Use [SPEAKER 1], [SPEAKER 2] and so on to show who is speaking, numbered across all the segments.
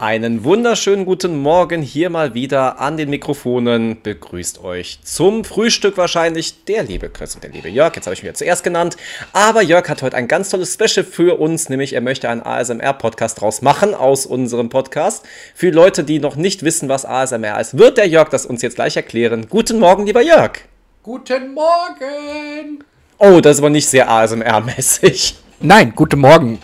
[SPEAKER 1] Einen wunderschönen guten Morgen hier mal wieder an den Mikrofonen. Begrüßt euch zum Frühstück wahrscheinlich der liebe Chris und der liebe Jörg. Jetzt habe ich mich ja zuerst genannt. Aber Jörg hat heute ein ganz tolles Special für uns, nämlich er möchte einen ASMR-Podcast draus machen aus unserem Podcast. Für Leute, die noch nicht wissen, was ASMR ist, wird der Jörg das uns jetzt gleich erklären. Guten Morgen, lieber Jörg.
[SPEAKER 2] Guten Morgen.
[SPEAKER 1] Oh, das ist aber nicht sehr ASMR-mäßig.
[SPEAKER 2] Nein, guten Morgen.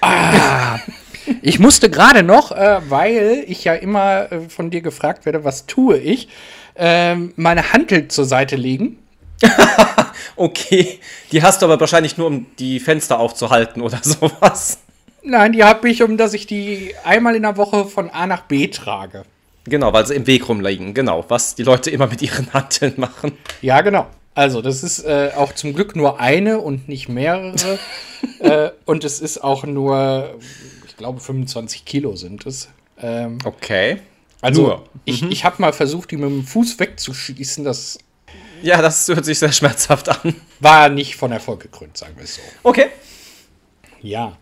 [SPEAKER 2] Ah. Ich musste gerade noch, äh, weil ich ja immer äh, von dir gefragt werde, was tue ich, äh, meine Handel zur Seite legen.
[SPEAKER 1] okay, die hast du aber wahrscheinlich nur, um die Fenster aufzuhalten oder sowas.
[SPEAKER 2] Nein, die habe ich, um dass ich die einmal in der Woche von A nach B trage.
[SPEAKER 1] Genau, weil sie im Weg rumliegen. Genau, was die Leute immer mit ihren Handeln machen.
[SPEAKER 2] Ja, genau. Also, das ist äh, auch zum Glück nur eine und nicht mehrere. äh, und es ist auch nur glaube 25 Kilo sind es.
[SPEAKER 1] Ähm, okay.
[SPEAKER 2] Also Nur. ich, mhm. ich habe mal versucht, die mit dem Fuß wegzuschießen. Das
[SPEAKER 1] ja, das hört sich sehr schmerzhaft an.
[SPEAKER 2] War nicht von Erfolg gekrönt, sagen wir es so.
[SPEAKER 1] Okay.
[SPEAKER 2] Ja.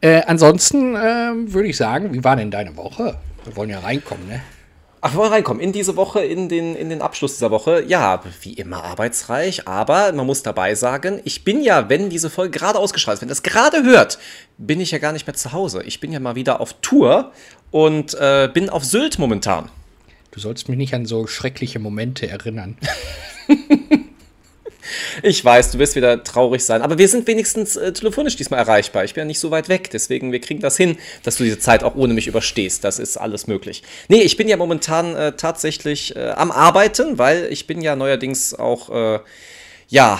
[SPEAKER 2] Äh, ansonsten äh, würde ich sagen, wie war denn deine Woche? Wir wollen ja reinkommen, ne?
[SPEAKER 1] Ach, wir wollen reinkommen. In diese Woche, in den, in den Abschluss dieser Woche. Ja, wie immer arbeitsreich, aber man muss dabei sagen, ich bin ja, wenn diese Folge gerade ausgestrahlt ist, wenn das gerade hört, bin ich ja gar nicht mehr zu Hause. Ich bin ja mal wieder auf Tour und äh, bin auf Sylt momentan.
[SPEAKER 2] Du sollst mich nicht an so schreckliche Momente erinnern.
[SPEAKER 1] Ich weiß, du wirst wieder traurig sein, aber wir sind wenigstens äh, telefonisch diesmal erreichbar. Ich bin ja nicht so weit weg, deswegen wir kriegen das hin, dass du diese Zeit auch ohne mich überstehst. Das ist alles möglich. Nee, ich bin ja momentan äh, tatsächlich äh, am Arbeiten, weil ich bin ja neuerdings auch äh, ja,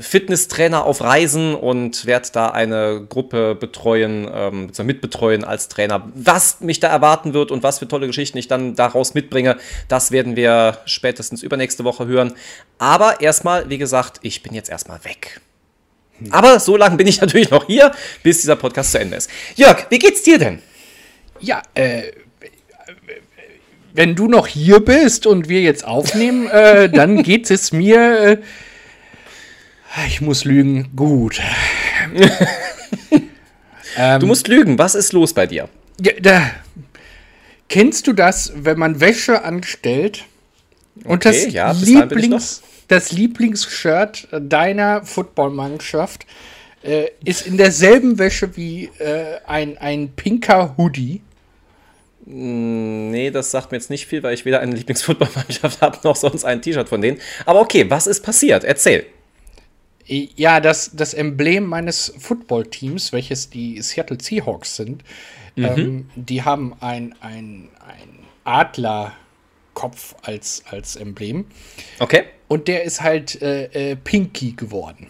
[SPEAKER 1] Fitnesstrainer auf Reisen und werde da eine Gruppe betreuen, ähm, mitbetreuen als Trainer. Was mich da erwarten wird und was für tolle Geschichten ich dann daraus mitbringe, das werden wir spätestens übernächste Woche hören. Aber erstmal, wie gesagt, ich bin jetzt erstmal weg. Aber so lange bin ich natürlich noch hier, bis dieser Podcast zu Ende ist. Jörg, wie geht's dir denn?
[SPEAKER 2] Ja, äh, wenn du noch hier bist und wir jetzt aufnehmen, äh, dann geht es mir äh, ich muss lügen. Gut.
[SPEAKER 1] ähm, du musst lügen. Was ist los bei dir?
[SPEAKER 2] Ja, da, kennst du das, wenn man Wäsche anstellt und okay, das, ja, Lieblings, das Lieblingsshirt deiner Footballmannschaft äh, ist in derselben Wäsche wie äh, ein, ein pinker Hoodie?
[SPEAKER 1] Hm, nee, das sagt mir jetzt nicht viel, weil ich weder eine Lieblingsfootballmannschaft habe noch sonst ein T-Shirt von denen. Aber okay, was ist passiert? Erzähl.
[SPEAKER 2] Ja, das, das Emblem meines Footballteams, welches die Seattle Seahawks sind, mhm. ähm, die haben ein, ein, ein Adlerkopf als, als Emblem.
[SPEAKER 1] Okay.
[SPEAKER 2] Und der ist halt äh, äh, pinky geworden.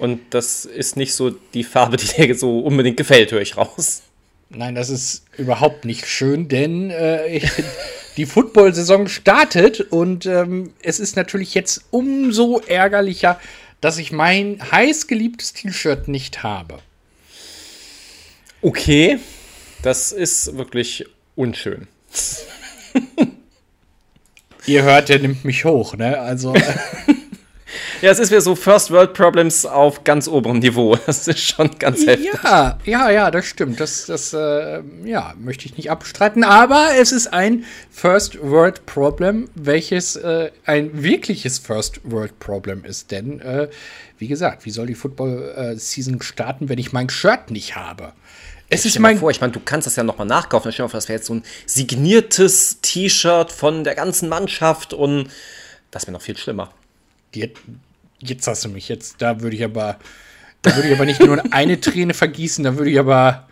[SPEAKER 1] Und das ist nicht so die Farbe, die dir so unbedingt gefällt, höre ich raus.
[SPEAKER 2] Nein, das ist überhaupt nicht schön, denn äh, die Football-Saison startet und ähm, es ist natürlich jetzt umso ärgerlicher, dass ich mein heißgeliebtes T-Shirt nicht habe.
[SPEAKER 1] Okay, das ist wirklich unschön.
[SPEAKER 2] Ihr hört, der nimmt mich hoch, ne? Also.
[SPEAKER 1] Ja, es ist wieder so First World Problems auf ganz oberem Niveau. Das ist schon ganz heftig.
[SPEAKER 2] Ja, ja, ja, das stimmt. Das, das äh, ja, möchte ich nicht abstreiten. Aber es ist ein First World Problem, welches äh, ein wirkliches First World Problem ist. Denn, äh, wie gesagt, wie soll die Football Season starten, wenn ich mein Shirt nicht habe?
[SPEAKER 1] Es ist mein vor, ich meine, du kannst das ja nochmal nachkaufen. Stell dir mal vor, das wäre jetzt so ein signiertes T-Shirt von der ganzen Mannschaft und das wäre noch viel schlimmer.
[SPEAKER 2] Die, jetzt hast du mich. Jetzt, da würde ich aber, da würde ich aber nicht nur eine Träne vergießen, da würde ich aber,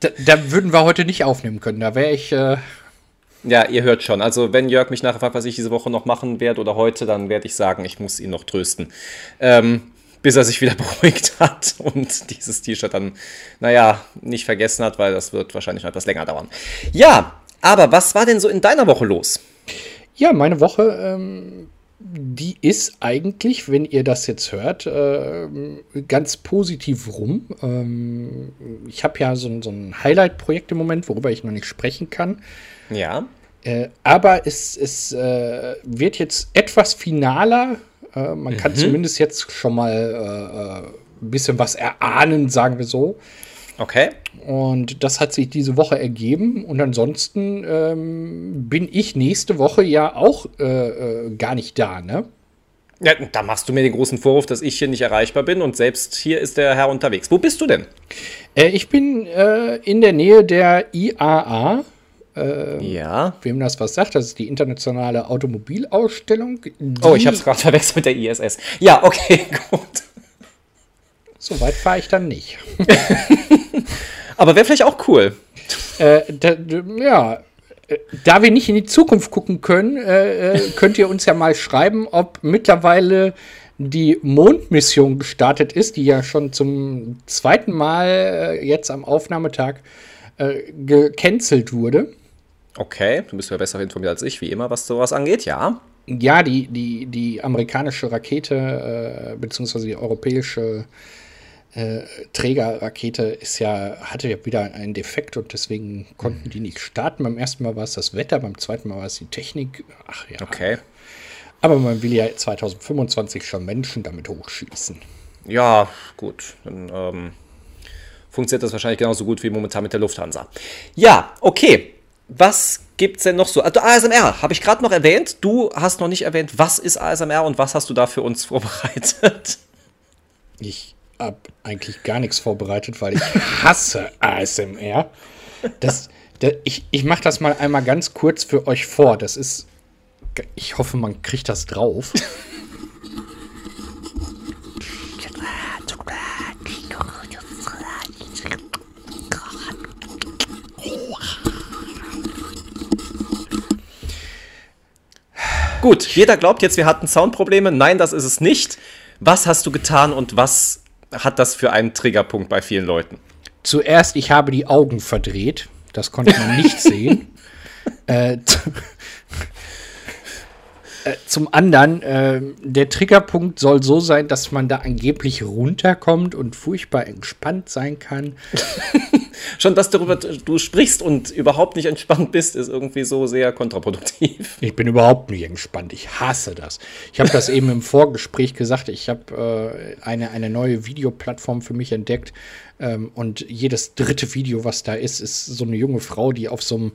[SPEAKER 2] da, da, würden wir heute nicht aufnehmen können. Da wäre ich. Äh
[SPEAKER 1] ja, ihr hört schon. Also, wenn Jörg mich nachher fragt, was ich diese Woche noch machen werde oder heute, dann werde ich sagen, ich muss ihn noch trösten. Ähm, bis er sich wieder beruhigt hat und dieses T-Shirt dann, naja, nicht vergessen hat, weil das wird wahrscheinlich noch etwas länger dauern. Ja, aber was war denn so in deiner Woche los?
[SPEAKER 2] Ja, meine Woche ähm, die ist eigentlich, wenn ihr das jetzt hört, äh, ganz positiv rum. Ähm, ich habe ja so, so ein Highlight-Projekt im Moment, worüber ich noch nicht sprechen kann.
[SPEAKER 1] Ja.
[SPEAKER 2] Äh, aber es, es äh, wird jetzt etwas finaler. Äh, man mhm. kann zumindest jetzt schon mal äh, äh, ein bisschen was erahnen, sagen wir so.
[SPEAKER 1] Okay.
[SPEAKER 2] Und das hat sich diese Woche ergeben. Und ansonsten ähm, bin ich nächste Woche ja auch äh, äh, gar nicht da, ne?
[SPEAKER 1] Ja, da machst du mir den großen Vorwurf, dass ich hier nicht erreichbar bin und selbst hier ist der Herr unterwegs. Wo bist du denn?
[SPEAKER 2] Äh, ich bin äh, in der Nähe der IAA.
[SPEAKER 1] ja.
[SPEAKER 2] Wem das was sagt, das ist die internationale Automobilausstellung.
[SPEAKER 1] Oh, ich habe es gerade verwechselt mit der ISS. Ja, okay, gut.
[SPEAKER 2] So weit fahre ich dann nicht.
[SPEAKER 1] Aber wäre vielleicht auch cool.
[SPEAKER 2] Äh, da, ja, äh, da wir nicht in die Zukunft gucken können, äh, äh, könnt ihr uns ja mal schreiben, ob mittlerweile die Mondmission gestartet ist, die ja schon zum zweiten Mal äh, jetzt am Aufnahmetag äh, gecancelt wurde.
[SPEAKER 1] Okay, du bist ja besser informiert als ich, wie immer, was sowas angeht, ja.
[SPEAKER 2] Ja, die, die, die amerikanische Rakete, äh, beziehungsweise die europäische äh, Trägerrakete ist ja, hatte ja wieder einen Defekt und deswegen konnten die nicht starten. Beim ersten Mal war es das Wetter, beim zweiten Mal war es die Technik. Ach ja.
[SPEAKER 1] Okay.
[SPEAKER 2] Aber man will ja 2025 schon Menschen damit hochschießen.
[SPEAKER 1] Ja, gut. Dann ähm, funktioniert das wahrscheinlich genauso gut wie momentan mit der Lufthansa. Ja, okay. Was gibt's denn noch so? Also ASMR habe ich gerade noch erwähnt. Du hast noch nicht erwähnt, was ist ASMR und was hast du da für uns vorbereitet?
[SPEAKER 2] Ich habe eigentlich gar nichts vorbereitet, weil ich hasse ASMR. Das, das, ich ich mache das mal einmal ganz kurz für euch vor. Das ist, ich hoffe, man kriegt das drauf.
[SPEAKER 1] Gut, jeder glaubt jetzt, wir hatten Soundprobleme. Nein, das ist es nicht. Was hast du getan und was hat das für einen Triggerpunkt bei vielen Leuten?
[SPEAKER 2] Zuerst, ich habe die Augen verdreht. Das konnte man nicht sehen. Äh, äh, zum anderen, äh, der Triggerpunkt soll so sein, dass man da angeblich runterkommt und furchtbar entspannt sein kann.
[SPEAKER 1] Schon, dass darüber du sprichst und überhaupt nicht entspannt bist, ist irgendwie so sehr kontraproduktiv.
[SPEAKER 2] Ich bin überhaupt nicht entspannt. Ich hasse das. Ich habe das eben im Vorgespräch gesagt. Ich habe äh, eine, eine neue Videoplattform für mich entdeckt. Ähm, und jedes dritte Video, was da ist, ist so eine junge Frau, die auf so einem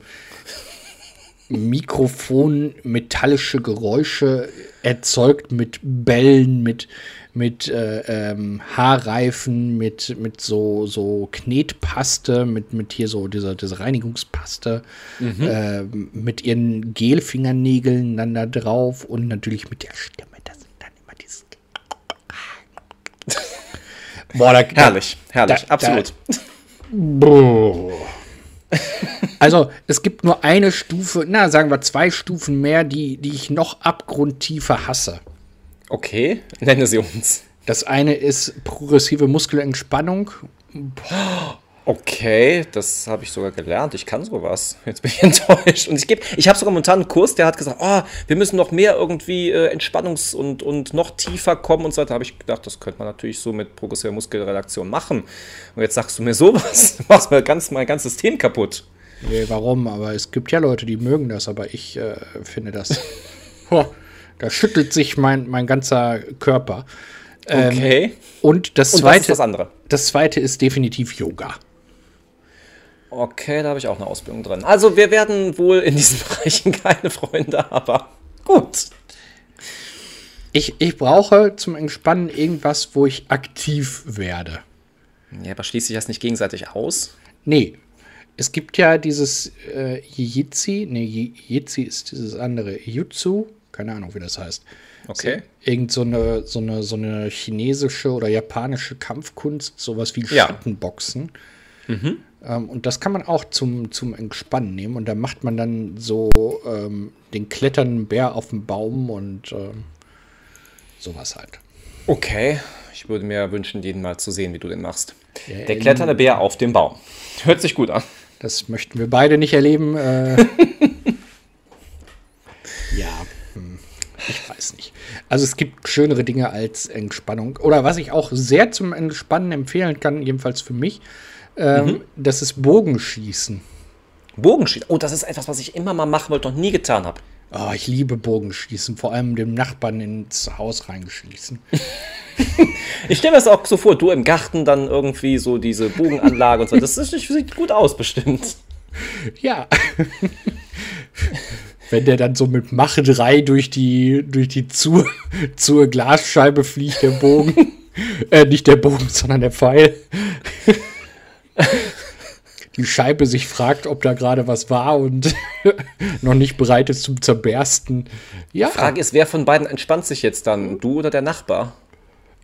[SPEAKER 2] Mikrofon metallische Geräusche erzeugt mit Bällen, mit, mit äh, ähm, Haarreifen, mit, mit so, so Knetpaste, mit, mit hier so dieser, dieser Reinigungspaste, äh, mit ihren Gelfingernägeln dann da drauf und natürlich mit der Stimme. Das sind dann immer dieses. Boah, da,
[SPEAKER 1] Herrlich, herrlich,
[SPEAKER 2] Da-
[SPEAKER 1] absolut.
[SPEAKER 2] Boah. Also, es gibt nur eine Stufe, na, sagen wir zwei Stufen mehr, die, die ich noch abgrundtiefer hasse.
[SPEAKER 1] Okay, nenne sie uns.
[SPEAKER 2] Das eine ist progressive Muskelentspannung.
[SPEAKER 1] Okay, das habe ich sogar gelernt. Ich kann sowas. Jetzt bin ich enttäuscht. Und ich gebe, ich habe sogar momentan einen Kurs, der hat gesagt, oh, wir müssen noch mehr irgendwie äh, Entspannungs- und, und noch tiefer kommen und so weiter. Da habe ich gedacht, das könnte man natürlich so mit progressiver Muskelrelaktion machen. Und jetzt sagst du mir sowas. Du machst mir ganz, mein ganzes System kaputt.
[SPEAKER 2] Nee, warum? Aber es gibt ja Leute, die mögen das, aber ich äh, finde das. Da schüttelt sich mein, mein ganzer Körper.
[SPEAKER 1] Okay.
[SPEAKER 2] Und das
[SPEAKER 1] und was
[SPEAKER 2] zweite,
[SPEAKER 1] ist das andere?
[SPEAKER 2] das zweite ist definitiv Yoga.
[SPEAKER 1] Okay, da habe ich auch eine Ausbildung drin. Also wir werden wohl in diesen Bereichen keine Freunde, aber gut.
[SPEAKER 2] Ich, ich brauche zum Entspannen irgendwas, wo ich aktiv werde.
[SPEAKER 1] Ja, aber schließt sich das nicht gegenseitig aus?
[SPEAKER 2] Nee. Es gibt ja dieses äh, Jiu-Jitsu. Nee, Jiu-Jitsu ist dieses andere. Jutsu. Keine Ahnung, wie das heißt.
[SPEAKER 1] Okay.
[SPEAKER 2] Irgend so eine, so eine, so eine chinesische oder japanische Kampfkunst, sowas wie
[SPEAKER 1] Ja.
[SPEAKER 2] Schattenboxen. Ähm, und das kann man auch zum, zum Entspannen nehmen. Und da macht man dann so ähm, den kletternden Bär auf dem Baum und ähm, sowas halt.
[SPEAKER 1] Okay, ich würde mir wünschen, den mal zu sehen, wie du den machst. Der
[SPEAKER 2] ähm,
[SPEAKER 1] kletternde Bär auf dem Baum. Hört sich gut an.
[SPEAKER 2] Das möchten wir beide nicht erleben. Äh, ja, hm, ich weiß nicht. Also es gibt schönere Dinge als Entspannung. Oder was ich auch sehr zum Entspannen empfehlen kann, jedenfalls für mich, ähm, das ist Bogenschießen.
[SPEAKER 1] Bogenschießen. Oh, das ist etwas, was ich immer mal machen wollte und noch nie getan habe.
[SPEAKER 2] Oh, ich liebe Bogenschießen, vor allem dem Nachbarn ins Haus reingeschießen.
[SPEAKER 1] Ich stelle mir das auch so vor, du im Garten dann irgendwie so diese Bogenanlage und so. Das ist, sieht gut aus, bestimmt.
[SPEAKER 2] Ja. Wenn der dann so mit Mache 3 durch die, durch die zur, zur Glasscheibe fliegt, der Bogen. äh, nicht der Bogen, sondern der Pfeil. die Scheibe sich fragt, ob da gerade was war und noch nicht bereit ist zum Zerbersten.
[SPEAKER 1] Ja. Frage ist, wer von beiden entspannt sich jetzt dann? Du oder der Nachbar?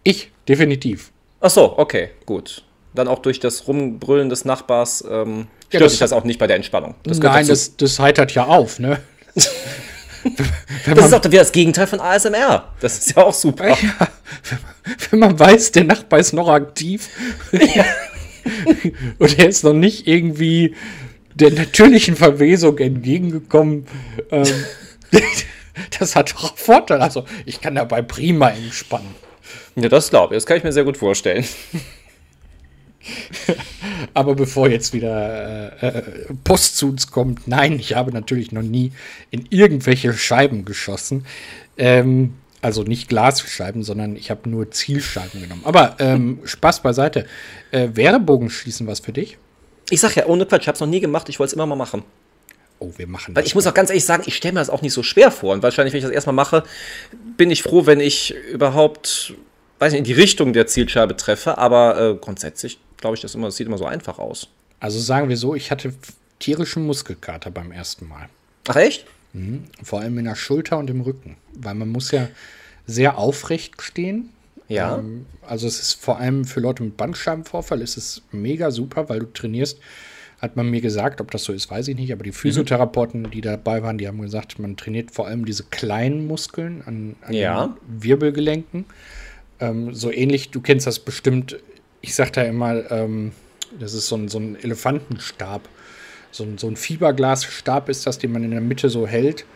[SPEAKER 2] Ich, definitiv.
[SPEAKER 1] Ach so, okay, gut. Dann auch durch das Rumbrüllen des Nachbars ähm, stört ja, sich das auch nicht bei der Entspannung.
[SPEAKER 2] Das nein, das, das heitert ja auf, ne?
[SPEAKER 1] das ist auch wieder das Gegenteil von ASMR. Das ist ja auch super. Ja,
[SPEAKER 2] wenn man weiß, der Nachbar ist noch aktiv ja. und er ist noch nicht irgendwie der natürlichen Verwesung entgegengekommen, ähm, das hat doch Vorteil. Also ich kann dabei prima entspannen.
[SPEAKER 1] Ja, das glaube ich. Das kann ich mir sehr gut vorstellen.
[SPEAKER 2] Aber bevor jetzt wieder äh, äh, Post zu uns kommt, nein, ich habe natürlich noch nie in irgendwelche Scheiben geschossen. Ähm, also nicht Glasscheiben, sondern ich habe nur Zielscheiben genommen. Aber ähm, Spaß beiseite. Äh, wäre Bogenschießen was für dich?
[SPEAKER 1] Ich sag ja, ohne Quatsch, ich habe es noch nie gemacht, ich wollte es immer mal machen.
[SPEAKER 2] Oh, wir machen
[SPEAKER 1] das. Weil ich muss auch ganz ehrlich sagen, ich stelle mir das auch nicht so schwer vor. Und wahrscheinlich, wenn ich das erstmal mache, bin ich froh, wenn ich überhaupt, weiß nicht, in die Richtung der Zielscheibe treffe. Aber äh, grundsätzlich glaube ich, das, immer, das sieht immer so einfach aus.
[SPEAKER 2] Also sagen wir so, ich hatte tierischen Muskelkater beim ersten Mal.
[SPEAKER 1] Ach echt?
[SPEAKER 2] Mhm. Vor allem in der Schulter und im Rücken. Weil man muss ja sehr aufrecht stehen.
[SPEAKER 1] Ja. Ähm,
[SPEAKER 2] also es ist vor allem für Leute mit Bandscheibenvorfall ist es mega super, weil du trainierst, hat man mir gesagt, ob das so ist, weiß ich nicht, aber die mhm. Physiotherapeuten, die dabei waren, die haben gesagt, man trainiert vor allem diese kleinen Muskeln an, an
[SPEAKER 1] ja.
[SPEAKER 2] Wirbelgelenken. Ähm, so ähnlich, du kennst das bestimmt ich sag da immer, ähm, das ist so ein, so ein Elefantenstab. So ein, so ein Fiberglasstab ist das, den man in der Mitte so hält.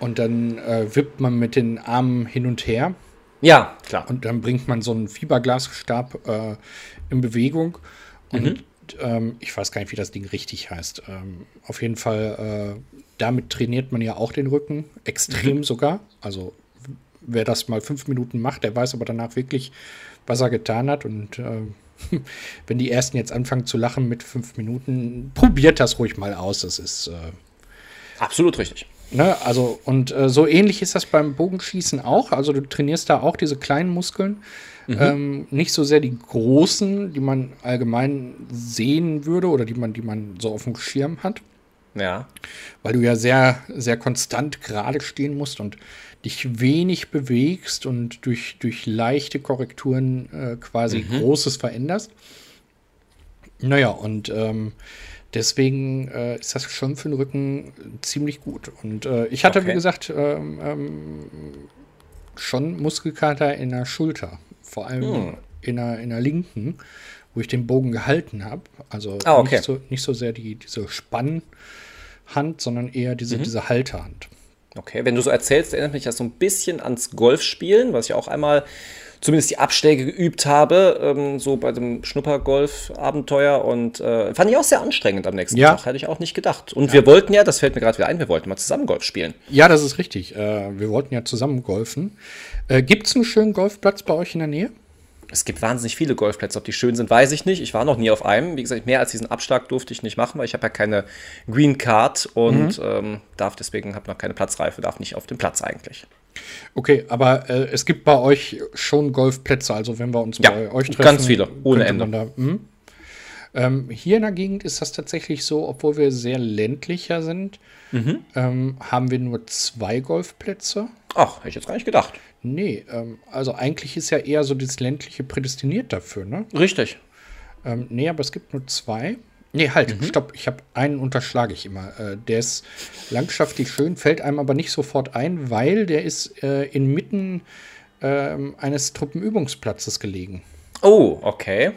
[SPEAKER 2] Und dann äh, wippt man mit den Armen hin und her.
[SPEAKER 1] Ja, klar.
[SPEAKER 2] Und dann bringt man so einen Fiberglasstab äh, in Bewegung. Und mhm. Ähm, ich weiß gar nicht, wie das Ding richtig heißt. Ähm, auf jeden Fall, äh, damit trainiert man ja auch den Rücken. Extrem mhm. sogar. Also wer das mal fünf Minuten macht, der weiß aber danach wirklich, was er getan hat. Und äh, wenn die ersten jetzt anfangen zu lachen mit fünf Minuten, probiert das ruhig mal aus. Das ist äh,
[SPEAKER 1] absolut richtig.
[SPEAKER 2] Ne, also, und äh, so ähnlich ist das beim Bogenschießen auch. Also, du trainierst da auch diese kleinen Muskeln. Mhm. Ähm, nicht so sehr die großen, die man allgemein sehen würde oder die man, die man so auf dem Schirm hat.
[SPEAKER 1] Ja.
[SPEAKER 2] Weil du ja sehr, sehr konstant gerade stehen musst und dich wenig bewegst und durch, durch leichte Korrekturen äh, quasi mhm. Großes veränderst. Naja, und ähm, deswegen äh, ist das schon für den Rücken ziemlich gut. Und äh, ich hatte, okay. wie gesagt, ähm, ähm, schon Muskelkater in der Schulter. Vor allem hm. in, der, in der linken, wo ich den Bogen gehalten habe. Also
[SPEAKER 1] ah, okay.
[SPEAKER 2] nicht, so, nicht so sehr die, diese Spannhand, sondern eher diese, mhm. diese Halterhand.
[SPEAKER 1] Okay, wenn du so erzählst, erinnert mich das so ein bisschen ans Golfspielen, was ich auch einmal zumindest die Abschläge geübt habe, ähm, so bei dem Schnuppergolf-Abenteuer und äh, fand ich auch sehr anstrengend am nächsten
[SPEAKER 2] ja.
[SPEAKER 1] Tag, hätte ich auch nicht gedacht. Und ja. wir wollten ja, das fällt mir gerade wieder ein, wir wollten mal zusammen Golf spielen.
[SPEAKER 2] Ja, das ist richtig. Äh, wir wollten ja zusammen golfen. Äh, Gibt es einen schönen Golfplatz bei euch in der Nähe?
[SPEAKER 1] es gibt wahnsinnig viele Golfplätze. Ob die schön sind, weiß ich nicht. Ich war noch nie auf einem. Wie gesagt, mehr als diesen Abschlag durfte ich nicht machen, weil ich habe ja keine Green Card und mhm. ähm, darf deswegen, habe noch keine Platzreife, darf nicht auf den Platz eigentlich.
[SPEAKER 2] Okay, aber äh, es gibt bei euch schon Golfplätze, also wenn wir uns
[SPEAKER 1] ja,
[SPEAKER 2] bei euch treffen.
[SPEAKER 1] Ganz viele, ohne Ende. Da,
[SPEAKER 2] hm? ähm, hier in der Gegend ist das tatsächlich so, obwohl wir sehr ländlicher sind, mhm. ähm, haben wir nur zwei Golfplätze.
[SPEAKER 1] Ach, hätte ich jetzt gar nicht gedacht.
[SPEAKER 2] Nee, ähm, also eigentlich ist ja eher so das ländliche prädestiniert dafür, ne?
[SPEAKER 1] Richtig.
[SPEAKER 2] Ähm, nee, aber es gibt nur zwei. Nee, halt, mhm. stopp, ich habe einen unterschlage ich immer. Äh, der ist landschaftlich schön, fällt einem aber nicht sofort ein, weil der ist äh, inmitten äh, eines Truppenübungsplatzes gelegen.
[SPEAKER 1] Oh, okay.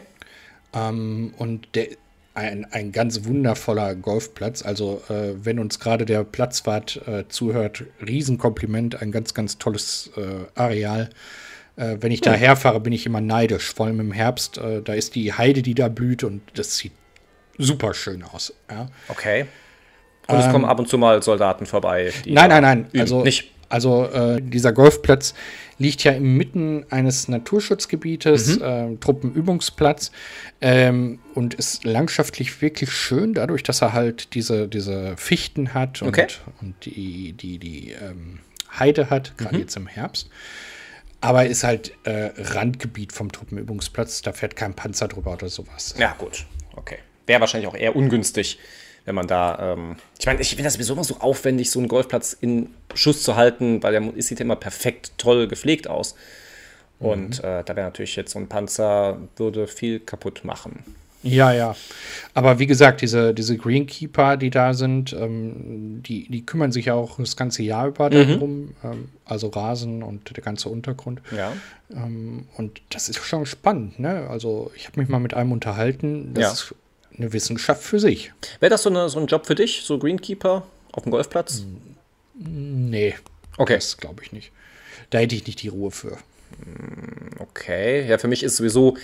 [SPEAKER 2] Ähm, und der ein, ein ganz wundervoller Golfplatz. Also, äh, wenn uns gerade der Platzwart äh, zuhört, Riesenkompliment, ein ganz, ganz tolles äh, Areal. Wenn ich da herfahre, bin ich immer neidisch, vor allem im Herbst. Da ist die Heide, die da blüht und das sieht super schön aus. Ja.
[SPEAKER 1] Okay. Und es kommen ähm, ab und zu mal Soldaten vorbei.
[SPEAKER 2] nein, nein, nein. Also, nicht. Also äh, dieser Golfplatz liegt ja inmitten eines Naturschutzgebietes, mhm. äh, Truppenübungsplatz ähm, und ist landschaftlich wirklich schön, dadurch, dass er halt diese, diese Fichten hat und,
[SPEAKER 1] okay.
[SPEAKER 2] und die, die, die ähm, Heide hat, gerade mhm. jetzt im Herbst. Aber ist halt äh, Randgebiet vom Truppenübungsplatz, da fährt kein Panzer drüber oder sowas.
[SPEAKER 1] Ja, gut, okay. Wäre wahrscheinlich auch eher ungünstig, wenn man da, ähm, ich meine, ich finde das sowieso immer so aufwendig, so einen Golfplatz in Schuss zu halten, weil der sieht immer perfekt toll gepflegt aus. Und mhm. äh, da wäre natürlich jetzt so ein Panzer, würde viel kaputt machen.
[SPEAKER 2] Ja, ja. Aber wie gesagt, diese, diese Greenkeeper, die da sind, ähm, die, die kümmern sich ja auch das ganze Jahr über mhm. darum. Ähm, also Rasen und der ganze Untergrund.
[SPEAKER 1] Ja.
[SPEAKER 2] Ähm, und das ist schon spannend, ne? Also ich habe mich mal mit einem unterhalten. Das
[SPEAKER 1] ja.
[SPEAKER 2] ist eine Wissenschaft für sich.
[SPEAKER 1] Wäre das so, eine, so ein Job für dich, so Greenkeeper auf dem Golfplatz?
[SPEAKER 2] Nee.
[SPEAKER 1] Okay.
[SPEAKER 2] Das glaube ich nicht. Da hätte ich nicht die Ruhe für.
[SPEAKER 1] Okay. Ja, für mich ist sowieso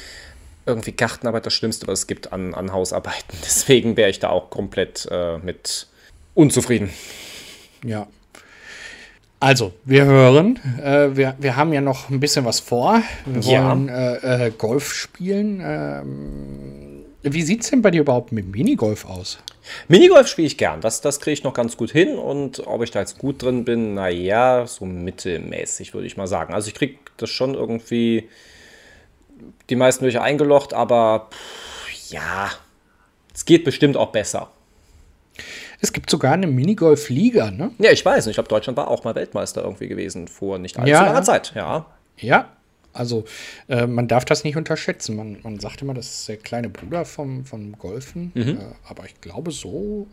[SPEAKER 1] irgendwie Gartenarbeit das Schlimmste, was es gibt an, an Hausarbeiten. Deswegen wäre ich da auch komplett äh, mit unzufrieden.
[SPEAKER 2] Ja. Also, wir hören, äh, wir, wir haben ja noch ein bisschen was vor. Wir wollen ja. äh, äh Golf spielen. Ähm, wie sieht es denn bei dir überhaupt mit Minigolf aus?
[SPEAKER 1] Minigolf spiele ich gern. Das, das kriege ich noch ganz gut hin. Und ob ich da jetzt gut drin bin, naja, so mittelmäßig, würde ich mal sagen. Also ich kriege das schon irgendwie die meisten Löcher eingelocht, aber pff, ja, es geht bestimmt auch besser.
[SPEAKER 2] Es gibt sogar eine Minigolf-Liga, ne?
[SPEAKER 1] Ja, ich weiß. Ich glaube, Deutschland war auch mal Weltmeister irgendwie gewesen vor nicht allzu
[SPEAKER 2] ja,
[SPEAKER 1] langer Zeit. Ja.
[SPEAKER 2] Ja, also äh, man darf das nicht unterschätzen. Man, man sagt immer, das ist der kleine Bruder vom, vom Golfen. Mhm. Äh, aber ich glaube, so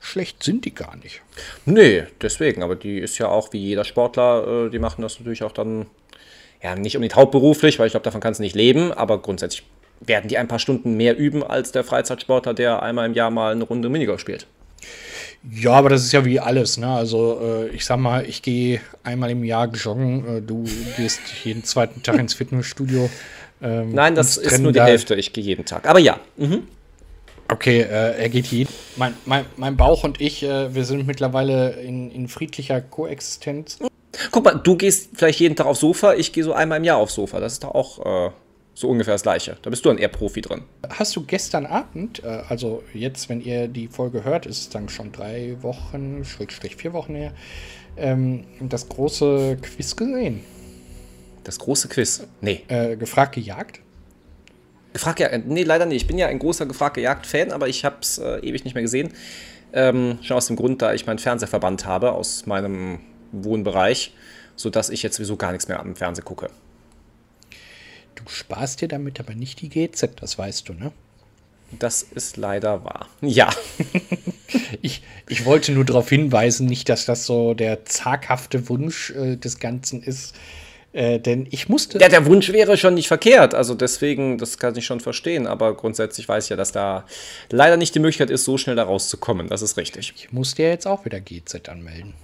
[SPEAKER 2] schlecht sind die gar nicht.
[SPEAKER 1] Nee, deswegen. Aber die ist ja auch wie jeder Sportler, äh, die machen das natürlich auch dann, ja, nicht unbedingt hauptberuflich, weil ich glaube, davon kannst du nicht leben. Aber grundsätzlich werden die ein paar Stunden mehr üben als der Freizeitsportler, der einmal im Jahr mal eine Runde Minigolf spielt.
[SPEAKER 2] Ja, aber das ist ja wie alles, ne? Also äh, ich sag mal, ich gehe einmal im Jahr joggen, äh, du gehst jeden zweiten Tag ins Fitnessstudio.
[SPEAKER 1] Ähm, Nein, das ist nur die da Hälfte, ich gehe jeden Tag. Aber ja. Mhm.
[SPEAKER 2] Okay, äh, er geht jeden. Mein, mein, mein Bauch und ich, äh, wir sind mittlerweile in, in friedlicher Koexistenz.
[SPEAKER 1] Guck mal, du gehst vielleicht jeden Tag aufs Sofa, ich gehe so einmal im Jahr aufs Sofa. Das ist doch auch äh, so ungefähr das gleiche. Da bist du dann eher Profi drin.
[SPEAKER 2] Hast du gestern Abend, äh, also jetzt, wenn ihr die Folge hört, ist es dann schon drei Wochen, Schrägstrich vier Wochen her, ähm, das große Quiz gesehen?
[SPEAKER 1] Das große Quiz? Nee.
[SPEAKER 2] Äh, gefragt gejagt?
[SPEAKER 1] Gefragt ja, nee, leider nicht. Ich bin ja ein großer gefragt gejagt Fan, aber ich habe es äh, ewig nicht mehr gesehen. Ähm, schon aus dem Grund, da ich meinen Fernseher verbannt habe aus meinem Wohnbereich, sodass ich jetzt sowieso gar nichts mehr am Fernsehen gucke.
[SPEAKER 2] Du sparst dir damit aber nicht die GZ, das weißt du, ne?
[SPEAKER 1] Das ist leider wahr. Ja.
[SPEAKER 2] ich, ich wollte nur darauf hinweisen, nicht, dass das so der zaghafte Wunsch äh, des Ganzen ist. Äh, denn ich musste.
[SPEAKER 1] Ja, der Wunsch wäre schon nicht verkehrt. Also deswegen, das kann ich schon verstehen. Aber grundsätzlich weiß ich ja, dass da leider nicht die Möglichkeit ist, so schnell da rauszukommen. Das ist richtig.
[SPEAKER 2] Ich musste ja jetzt auch wieder GZ anmelden.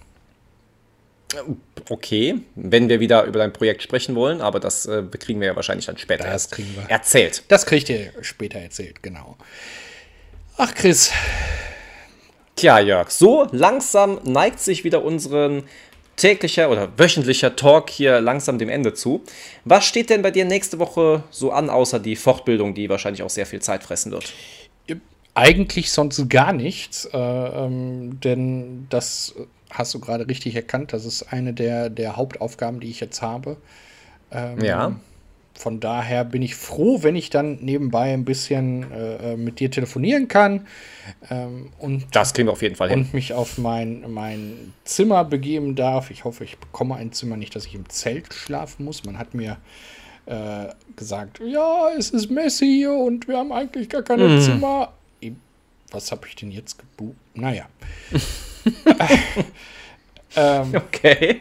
[SPEAKER 1] Okay, wenn wir wieder über dein Projekt sprechen wollen, aber das äh, kriegen wir ja wahrscheinlich dann später
[SPEAKER 2] das kriegen wir.
[SPEAKER 1] erzählt.
[SPEAKER 2] Das kriegt ihr später erzählt, genau. Ach, Chris.
[SPEAKER 1] Tja, Jörg, so langsam neigt sich wieder unseren täglicher oder wöchentlicher Talk hier langsam dem Ende zu. Was steht denn bei dir nächste Woche so an, außer die Fortbildung, die wahrscheinlich auch sehr viel Zeit fressen wird?
[SPEAKER 2] Eigentlich sonst gar nichts, äh, ähm, denn das hast du gerade richtig erkannt. Das ist eine der, der Hauptaufgaben, die ich jetzt habe.
[SPEAKER 1] Ähm, ja.
[SPEAKER 2] Von daher bin ich froh, wenn ich dann nebenbei ein bisschen äh, mit dir telefonieren kann. Ähm, und,
[SPEAKER 1] das kriegen wir auf jeden Fall hin.
[SPEAKER 2] Und mich auf mein, mein Zimmer begeben darf. Ich hoffe, ich bekomme ein Zimmer, nicht, dass ich im Zelt schlafen muss. Man hat mir äh, gesagt, ja, es ist Messi hier und wir haben eigentlich gar keine mhm. Zimmer. Was habe ich denn jetzt gebucht? Naja.
[SPEAKER 1] ähm, okay.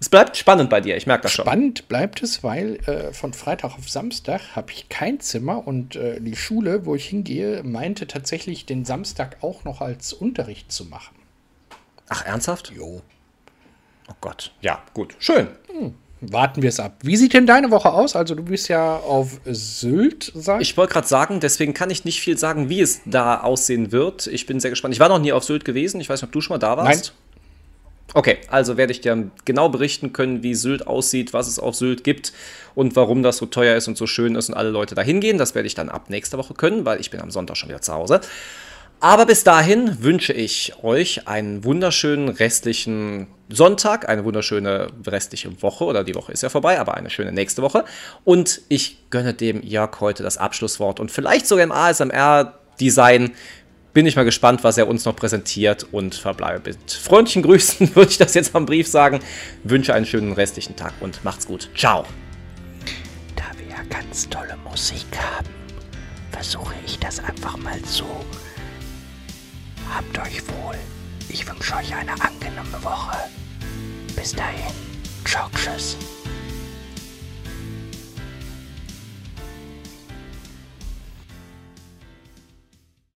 [SPEAKER 1] Es bleibt spannend bei dir, ich merke das
[SPEAKER 2] schon. Spannend bleibt es, weil äh, von Freitag auf Samstag habe ich kein Zimmer und äh, die Schule, wo ich hingehe, meinte tatsächlich, den Samstag auch noch als Unterricht zu machen.
[SPEAKER 1] Ach, ernsthaft?
[SPEAKER 2] Jo.
[SPEAKER 1] Oh Gott. Ja, gut. Schön.
[SPEAKER 2] Hm. Warten wir es ab. Wie sieht denn deine Woche aus? Also, du bist ja auf Sylt,
[SPEAKER 1] sag ich. wollte gerade sagen, deswegen kann ich nicht viel sagen, wie es da aussehen wird. Ich bin sehr gespannt. Ich war noch nie auf Sylt gewesen. Ich weiß nicht, ob du schon mal da warst.
[SPEAKER 2] Nein.
[SPEAKER 1] Okay, also werde ich dir genau berichten können, wie Sylt aussieht, was es auf Sylt gibt und warum das so teuer ist und so schön ist und alle Leute da hingehen. Das werde ich dann ab nächster Woche können, weil ich bin am Sonntag schon wieder zu Hause. Aber bis dahin wünsche ich euch einen wunderschönen restlichen Sonntag, eine wunderschöne restliche Woche, oder die Woche ist ja vorbei, aber eine schöne nächste Woche. Und ich gönne dem Jörg heute das Abschlusswort und vielleicht sogar im ASMR-Design. Bin ich mal gespannt, was er uns noch präsentiert und verbleibe mit freundlichen Grüßen, würde ich das jetzt am Brief sagen. Wünsche einen schönen restlichen Tag und macht's gut. Ciao.
[SPEAKER 2] Da wir ja ganz tolle Musik haben, versuche ich das einfach mal so Habt euch wohl. Ich wünsche euch eine angenehme Woche. Bis dahin. Ciao, tschüss.